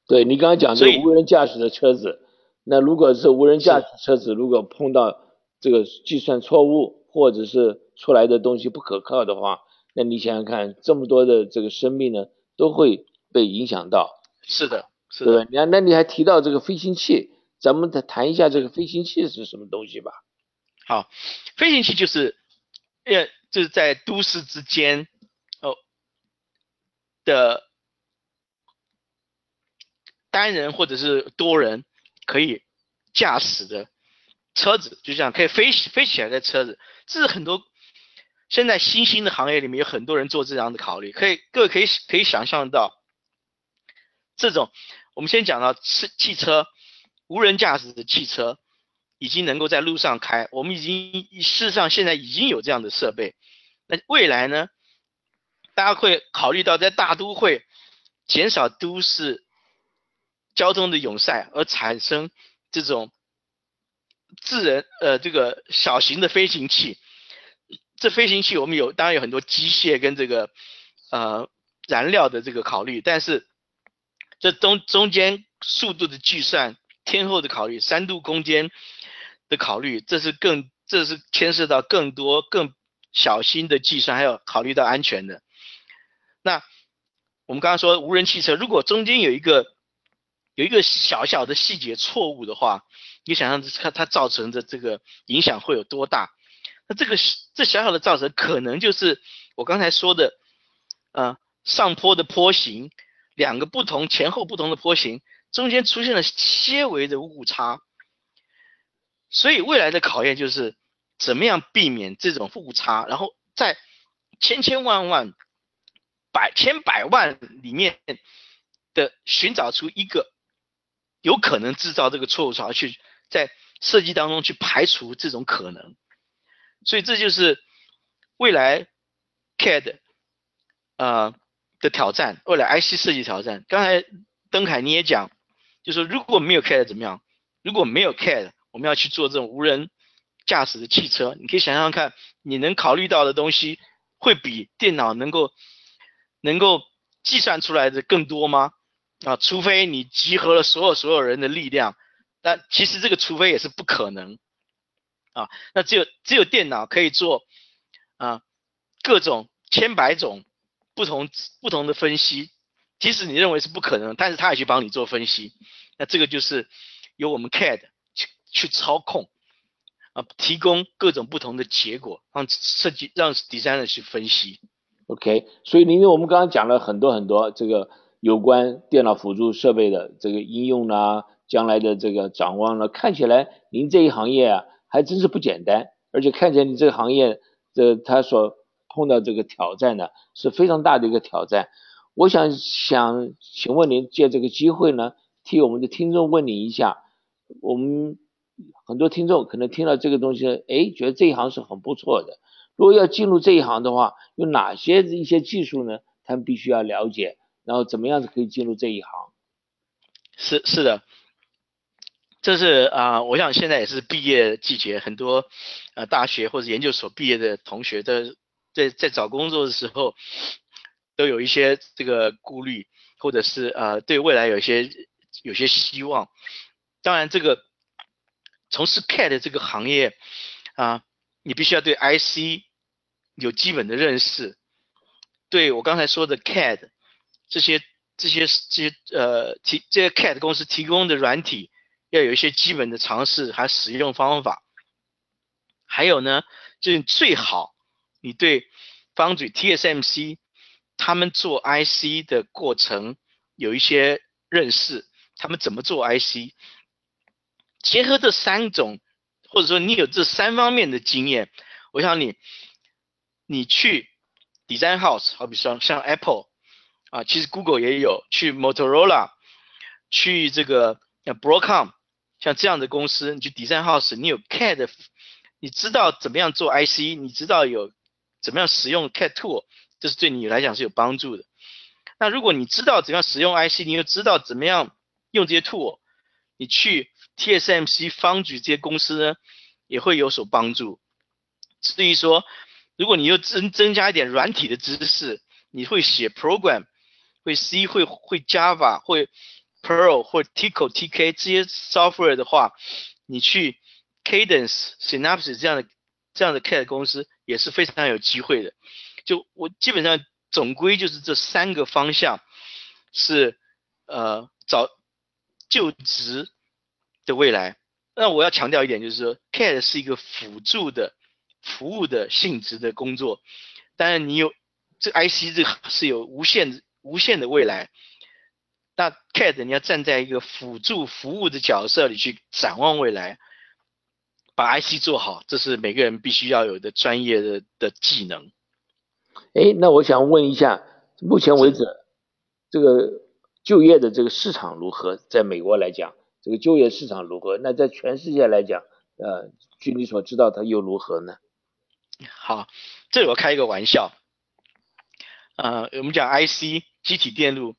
对你刚刚讲这个无人驾驶的车子，那如果是无人驾驶车子，如果碰到这个计算错误或者是出来的东西不可靠的话，那你想想看，这么多的这个生命呢都会被影响到。是的，是的。你看，那你还提到这个飞行器，咱们再谈一下这个飞行器是什么东西吧。好，飞行器就是，呃。就是在都市之间，哦的单人或者是多人可以驾驶的车子，就像可以飞飞起来的车子，这是很多现在新兴的行业里面有很多人做这样的考虑。可以各位可以可以想象到，这种我们先讲到汽汽车无人驾驶的汽车。已经能够在路上开，我们已经事实上现在已经有这样的设备。那未来呢？大家会考虑到在大都会减少都市交通的涌塞，而产生这种智人呃这个小型的飞行器。这飞行器我们有当然有很多机械跟这个呃燃料的这个考虑，但是这中中间速度的计算、天候的考虑、三度空间。的考虑，这是更，这是牵涉到更多更小心的计算，还有考虑到安全的。那我们刚刚说无人汽车，如果中间有一个有一个小小的细节错误的话，你想象它它造成的这个影响会有多大？那这个这小小的造成，可能就是我刚才说的，呃，上坡的坡形，两个不同前后不同的坡形，中间出现了些微的误差。所以未来的考验就是怎么样避免这种误差，然后在千千万万、百千百万里面的寻找出一个有可能制造这个错误槽，去在设计当中去排除这种可能。所以这就是未来 CAD 呃的挑战，未来 IC 设计挑战。刚才登凯你也讲，就说如果没有 CAD 怎么样？如果没有 CAD。我们要去做这种无人驾驶的汽车，你可以想想看，你能考虑到的东西会比电脑能够能够计算出来的更多吗？啊，除非你集合了所有所有人的力量，但其实这个除非也是不可能啊。那只有只有电脑可以做啊各种千百种不同不同的分析，即使你认为是不可能，但是他也去帮你做分析。那这个就是由我们 CAD。去去操控啊，提供各种不同的结果，让设计让 designer 去分析。OK，所以因为我们刚刚讲了很多很多这个有关电脑辅助设备的这个应用呢，将来的这个展望呢，看起来您这一行业啊还真是不简单，而且看起来你这个行业这他所碰到这个挑战呢是非常大的一个挑战。我想想请问您借这个机会呢，替我们的听众问你一下，我们。很多听众可能听到这个东西，哎，觉得这一行是很不错的。如果要进入这一行的话，有哪些一些技术呢？他们必须要了解，然后怎么样子可以进入这一行？是是的，这是啊，我想现在也是毕业季节，很多呃大学或者研究所毕业的同学的在在找工作的时候，都有一些这个顾虑，或者是呃对未来有些有些希望。当然，这个从事 CAD 这个行业啊。你必须要对 IC 有基本的认识，对我刚才说的 CAD 这些这些这些呃提这些 CAD 公司提供的软体要有一些基本的尝试还使用方法，还有呢，就是最好你对方嘴 TSMC 他们做 IC 的过程有一些认识，他们怎么做 IC，结合这三种。或者说你有这三方面的经验，我想你，你去 design house，好比说像 Apple 啊，其实 Google 也有，去 Motorola，去这个 Broadcom，像这样的公司，你去 design house，你有 CAD，你知道怎么样做 IC，你知道有怎么样使用 CAD tool，这是对你来讲是有帮助的。那如果你知道怎样使用 IC，你又知道怎么样用这些 tool，你去。TSMC 方举这些公司呢，也会有所帮助。至于说，如果你又增增加一点软体的知识，你会写 program，会 C，会会 Java，会 Perl 或 t i c o TK 这些 software 的话，你去 Cadence、Synopsys 这样的这样的 CAD 公司也是非常有机会的。就我基本上总归就是这三个方向是呃找就职。的未来，那我要强调一点，就是说，CAD 是一个辅助的服务的性质的工作。当然，你有这 IC 这是有无限无限的未来。那 CAD 你要站在一个辅助服务的角色里去展望未来，把 IC 做好，这是每个人必须要有的专业的的技能。哎，那我想问一下，目前为止这个就业的这个市场如何？在美国来讲？这个就业市场如何？那在全世界来讲，呃，据你所知道，它又如何呢？好，这里我开一个玩笑，呃，我们讲 IC 机体电路，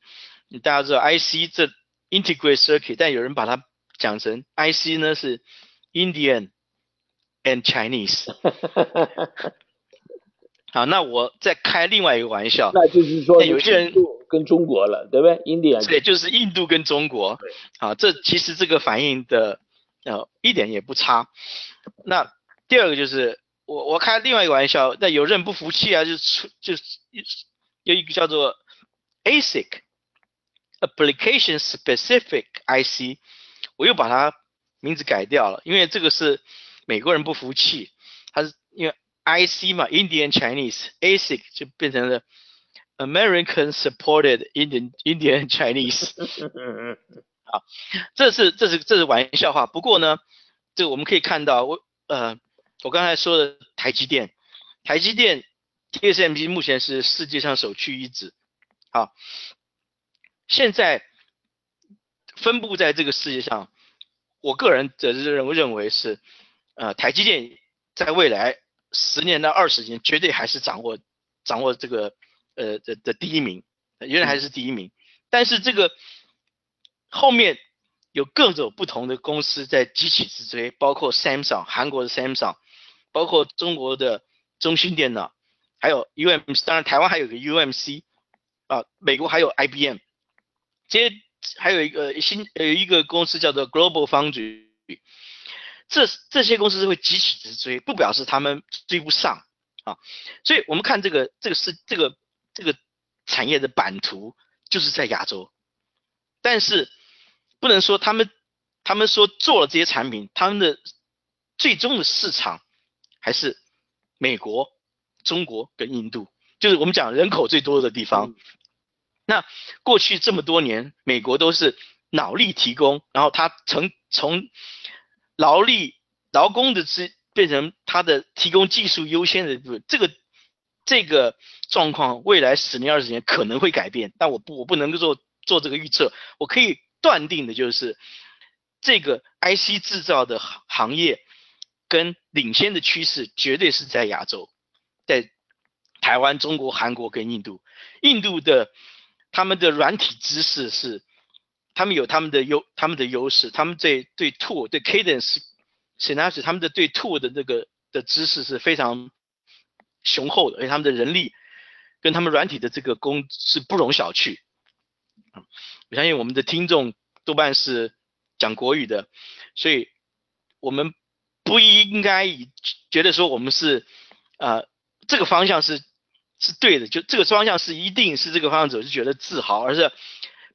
大家知道 IC 这 integrate circuit，但有人把它讲成 IC 呢是 Indian and Chinese。好，那我再开另外一个玩笑，那就是说有些人。跟中国了，对不对？印度对，就是印度跟中国。啊，这其实这个反应的呃一点也不差。那第二个就是我我开另外一个玩笑，那有人不服气啊，就出就是有一个叫做 ASIC Application Specific IC，我又把它名字改掉了，因为这个是美国人不服气，他是因为 IC 嘛，Indian Chinese ASIC 就变成了。American supported Indian Indian Chinese，好，这是这是这是玩笑话。不过呢，这个我们可以看到，我呃，我刚才说的台积电，台积电 TSMC 目前是世界上首屈一指。好，现在分布在这个世界上，我个人则是认为认为是，呃，台积电在未来十年到二十年绝对还是掌握掌握这个。呃的的第一名，原来还是第一名，但是这个后面有各种不同的公司在急起直追，包括 Samsung 韩国的 Samsung，包括中国的中兴电脑，还有 UMC，当然台湾还有个 UMC，啊，美国还有 IBM，这些还有一个新呃一个公司叫做 Global Foundry，这这些公司是会急起直追，不表示他们追不上啊，所以我们看这个这个是这个。这个产业的版图就是在亚洲，但是不能说他们他们说做了这些产品，他们的最终的市场还是美国、中国跟印度，就是我们讲人口最多的地方。那过去这么多年，美国都是脑力提供，然后他从从劳力劳工的资变成他的提供技术优先的部分，这个。这个状况未来十年二十年可能会改变，但我不我不能够做做这个预测。我可以断定的就是，这个 IC 制造的行业跟领先的趋势绝对是在亚洲，在台湾、中国、韩国跟印度。印度的他们的软体知识是，他们有他们的优他们的优势，他们对对 TOO 对 cadence s y n a p s 他们的对 TOO 的那个的知识是非常雄厚的，而且他们的人力跟他们软体的这个工是不容小觑。我相信我们的听众多半是讲国语的，所以我们不应该以觉得说我们是呃这个方向是是对的，就这个方向是一定是这个方向走，就觉得自豪，而是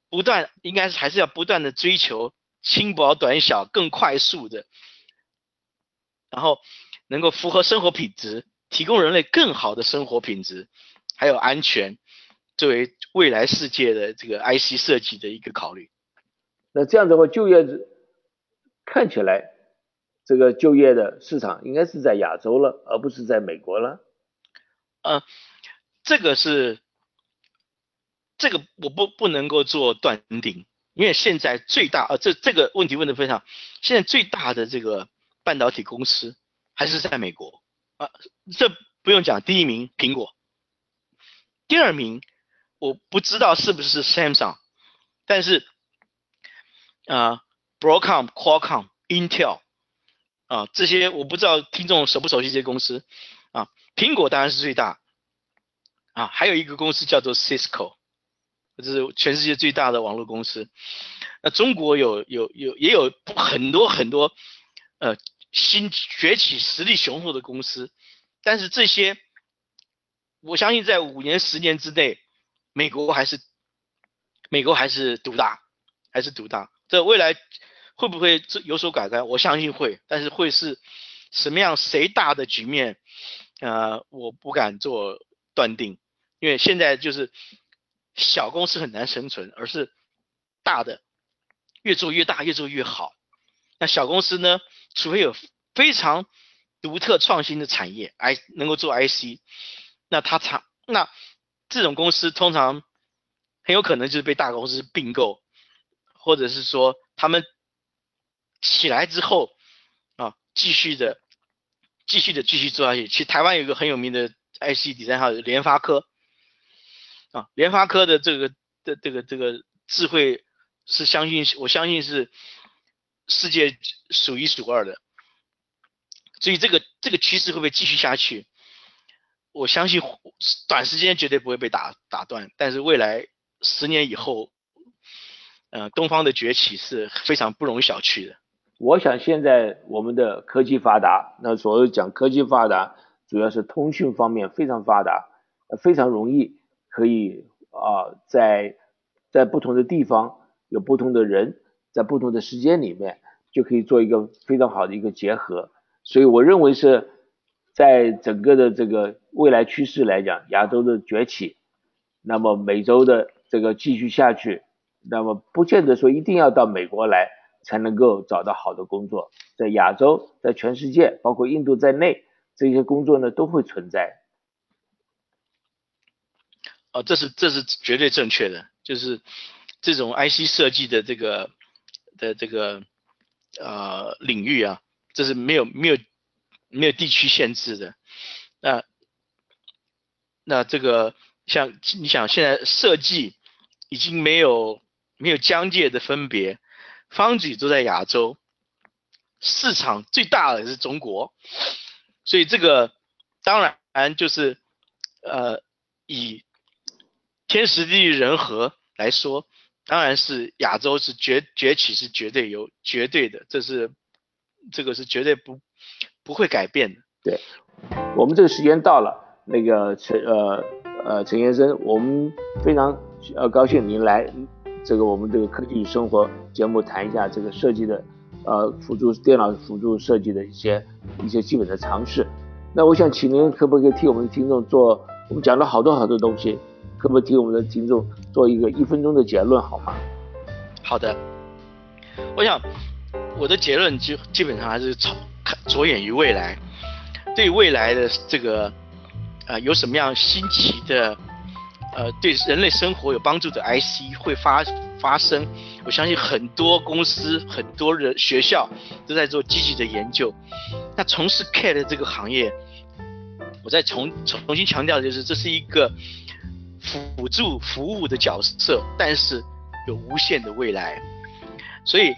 不断应该是还是要不断的追求轻薄短小、更快速的，然后能够符合生活品质，提供人类更好的生活品质，还有安全。作为未来世界的这个 IC 设计的一个考虑，那这样的话，就业看起来这个就业的市场应该是在亚洲了，而不是在美国了。呃，这个是这个我不不能够做断定，因为现在最大呃这这个问题问的非常，现在最大的这个半导体公司还是在美国啊，这不用讲，第一名苹果，第二名。我不知道是不是 Samsung，但是啊，Broadcom、Qualcomm、Intel 啊这些我不知道听众熟不熟悉这些公司啊。苹果当然是最大啊，还有一个公司叫做 Cisco，这是全世界最大的网络公司。那中国有有有也有很多很多呃新崛起、实力雄厚的公司，但是这些我相信在五年、十年之内。美国还是美国还是独大，还是独大。这未来会不会有所改观？我相信会，但是会是什么样谁大的局面？呃，我不敢做断定，因为现在就是小公司很难生存，而是大的越做越大，越做越好。那小公司呢？除非有非常独特创新的产业，I 能够做 IC，那它长那。这种公司通常很有可能就是被大公司并购，或者是说他们起来之后啊，继续的、继续的、继续做下去。其实台湾有一个很有名的 IC 第三号联发科啊，联发科的这个的这个这个智慧是相信，我相信是世界数一数二的。所以这个这个趋势会不会继续下去？我相信短时间绝对不会被打打断，但是未来十年以后，呃，东方的崛起是非常不容小觑的。我想现在我们的科技发达，那所谓讲科技发达，主要是通讯方面非常发达，非常容易可以啊，在在不同的地方有不同的人，在不同的时间里面就可以做一个非常好的一个结合，所以我认为是。在整个的这个未来趋势来讲，亚洲的崛起，那么美洲的这个继续下去，那么不见得说一定要到美国来才能够找到好的工作，在亚洲，在全世界，包括印度在内，这些工作呢都会存在。哦，这是这是绝对正确的，就是这种 IC 设计的这个的这个呃领域啊，这是没有没有。没有地区限制的，那那这个像你想现在设计已经没有没有疆界的分别，方举都在亚洲，市场最大的是中国，所以这个当然就是呃以天时地利人和来说，当然是亚洲是崛崛起是绝对有绝对的，这是这个是绝对不。不会改变的。对，我们这个时间到了，那个陈呃呃陈先生，我们非常呃高兴您来这个我们这个科技与生活节目谈一下这个设计的呃辅助电脑辅助设计的一些一些基本的常识。那我想请您可不可以替我们的听众做，我们讲了好多好多东西，可不可以替我们的听众做一个一分钟的结论好吗？好的，我想我的结论就基本上还是从。着眼于未来，对未来的这个呃有什么样新奇的呃对人类生活有帮助的 IC 会发发生，我相信很多公司、很多人、学校都在做积极的研究。那从事 care 的这个行业，我再重重新强调，就是这是一个辅助服务的角色，但是有无限的未来。所以，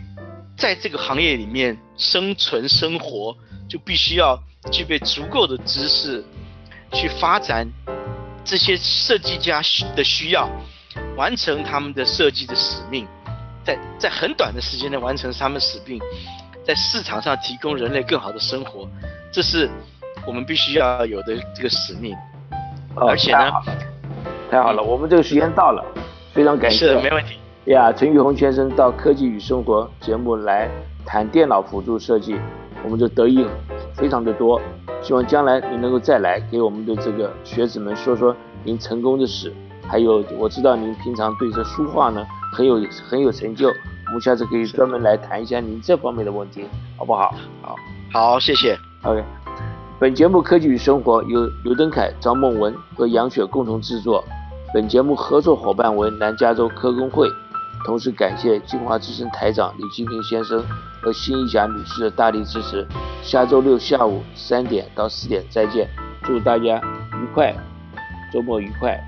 在这个行业里面生存生活，就必须要具备足够的知识，去发展这些设计家的需要，完成他们的设计的使命，在在很短的时间内完成他们使命，在市场上提供人类更好的生活，这是我们必须要有的这个使命。而且呢，太好了，我们这个时间到了，非常感谢。是，没问题。呀，陈玉红先生到《科技与生活》节目来谈电脑辅助设计，我们就得益非常的多。希望将来你能够再来给我们的这个学子们说说您成功的事。还有，我知道您平常对这书画呢很有很有成就，我们下次可以专门来谈一下您这方面的问题，好不好？好，好，谢谢。OK，本节目《科技与生活》由刘登凯、张梦文和杨雪共同制作，本节目合作伙伴为南加州科工会。同时感谢金华之声台长李金平先生和辛一霞女士的大力支持。下周六下午三点到四点再见，祝大家愉快，周末愉快。